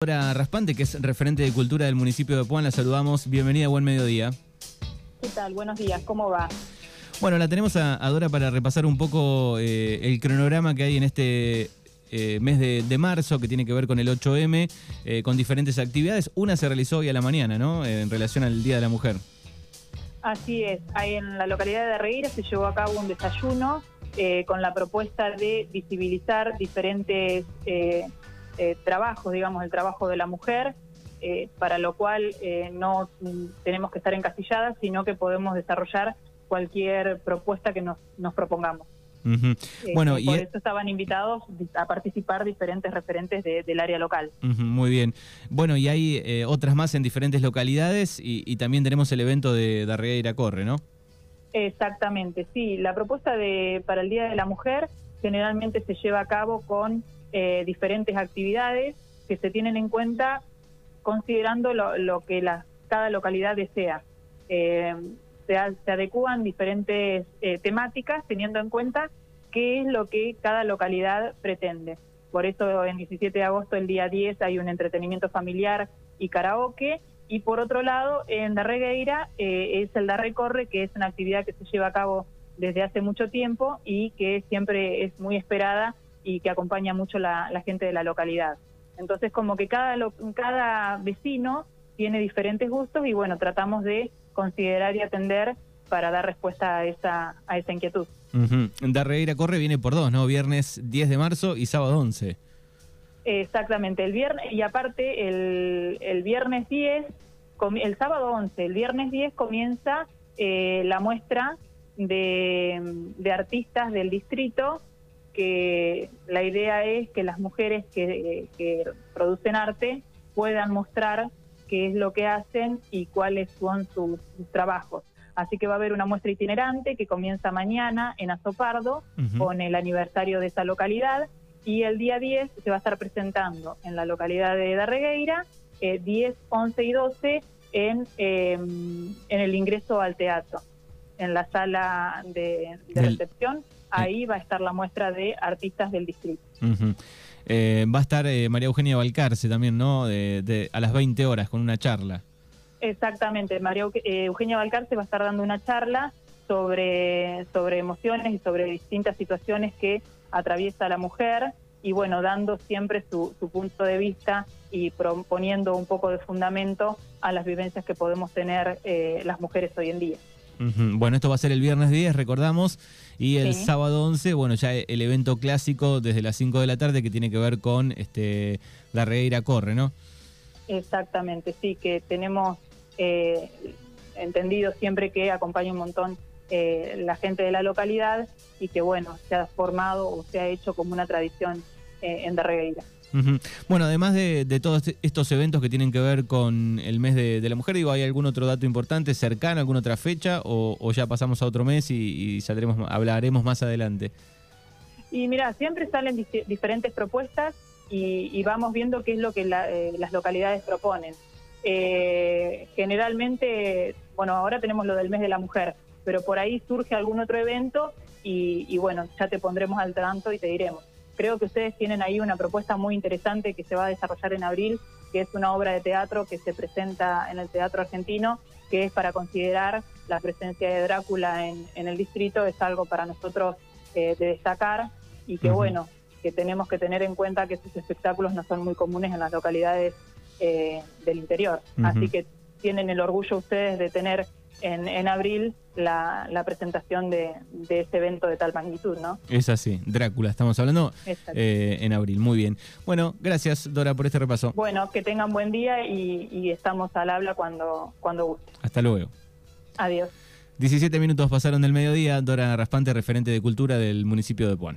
Dora Raspante, que es referente de cultura del municipio de Puan, la saludamos. Bienvenida, buen mediodía. ¿Qué tal? Buenos días, ¿cómo va? Bueno, la tenemos a, a Dora para repasar un poco eh, el cronograma que hay en este eh, mes de, de marzo, que tiene que ver con el 8M, eh, con diferentes actividades. Una se realizó hoy a la mañana, ¿no? En relación al Día de la Mujer. Así es, ahí en la localidad de Regueira se llevó a cabo un desayuno con la propuesta de visibilizar diferentes eh, trabajos, digamos, el trabajo de la mujer, eh, para lo cual eh, no mm, tenemos que estar encasilladas, sino que podemos desarrollar cualquier propuesta que nos, nos propongamos. Eh, Bueno, y por e- eso estaban invitados a participar diferentes referentes de- del área local. Muy bien. Bueno, y hay eh, otras más en diferentes localidades y, y también tenemos el evento de Darreira Corre, ¿no? Exactamente, sí. La propuesta de para el Día de la Mujer generalmente se lleva a cabo con eh, diferentes actividades que se tienen en cuenta considerando lo, lo que la, cada localidad desea. Eh, se, se adecúan diferentes eh, temáticas teniendo en cuenta qué es lo que cada localidad pretende. Por eso en 17 de agosto, el día 10, hay un entretenimiento familiar y karaoke. Y por otro lado, en Darregueira eh, es el Darre Corre, que es una actividad que se lleva a cabo desde hace mucho tiempo y que siempre es muy esperada y que acompaña mucho la, la gente de la localidad. Entonces, como que cada, lo- cada vecino tiene diferentes gustos y bueno, tratamos de considerar y atender para dar respuesta a esa, a esa inquietud. Darreira Corre viene por dos, ¿no? Viernes 10 de marzo y sábado 11. Exactamente, el viernes, y aparte el, el viernes 10, comi- el sábado 11, el viernes 10 comienza eh, la muestra de, de artistas del distrito, que la idea es que las mujeres que, que producen arte puedan mostrar qué es lo que hacen y cuáles son sus, sus trabajos. Así que va a haber una muestra itinerante que comienza mañana en Azopardo, con el aniversario de esa localidad y el día 10 se va a estar presentando en la localidad de Darregueira, eh, 10, 11 y 12 en, eh, en el ingreso al teatro, en la sala de, recepción. Ahí va a estar la muestra de artistas del distrito. Eh, va a estar eh, María Eugenia Balcarce también, ¿no? De, de- a las 20 horas con una charla. Exactamente, María eh, Eugenia Balcarce va a estar dando una charla sobre, sobre emociones y sobre distintas situaciones que atraviesa la mujer y bueno, dando siempre su, su punto de vista y proponiendo un poco de fundamento a las vivencias que podemos tener eh, las mujeres hoy en día. Bueno, esto va a ser el viernes 10, recordamos, y el Sí. sábado 11, bueno, ya el evento clásico desde las 5 de la tarde que tiene que ver con este Darreira Corre, ¿no? Exactamente, sí, que tenemos eh, entendido siempre que acompaña un montón eh, la gente de la localidad y que, bueno, se ha formado o se ha hecho como una tradición en Darregueira. Bueno, además de, de todos estos eventos que tienen que ver con el mes de, de la mujer, digo, ¿hay algún otro dato importante cercano, alguna otra fecha o, o ya pasamos a otro mes y, y saldremos, hablaremos más adelante? Y mira, siempre salen dif- diferentes propuestas y, y vamos viendo qué es lo que la- eh, las localidades proponen. Eh, generalmente, bueno, ahora tenemos lo del mes de la mujer, pero por ahí surge algún otro evento y, y bueno, ya te pondremos al tanto y te diremos. Creo que ustedes tienen ahí una propuesta muy interesante que se va a desarrollar en abril, que es una obra de teatro que se presenta en el Teatro Argentino, que es para considerar la presencia de Drácula en, en el distrito, es algo para nosotros eh, de destacar y que bueno, que tenemos que tener en cuenta que estos espectáculos no son muy comunes en las localidades eh, del interior. Así que tienen el orgullo ustedes de tener en, en abril la, la presentación de, de ese evento de tal magnitud, ¿no? Es así, Drácula, estamos hablando eh, en abril, muy bien. Bueno, gracias Dora por este repaso. Bueno, que tengan buen día y, y estamos al habla cuando, cuando guste. Hasta luego. Adiós. 17 minutos pasaron del mediodía, Dora Raspante, referente de cultura del municipio de Puan.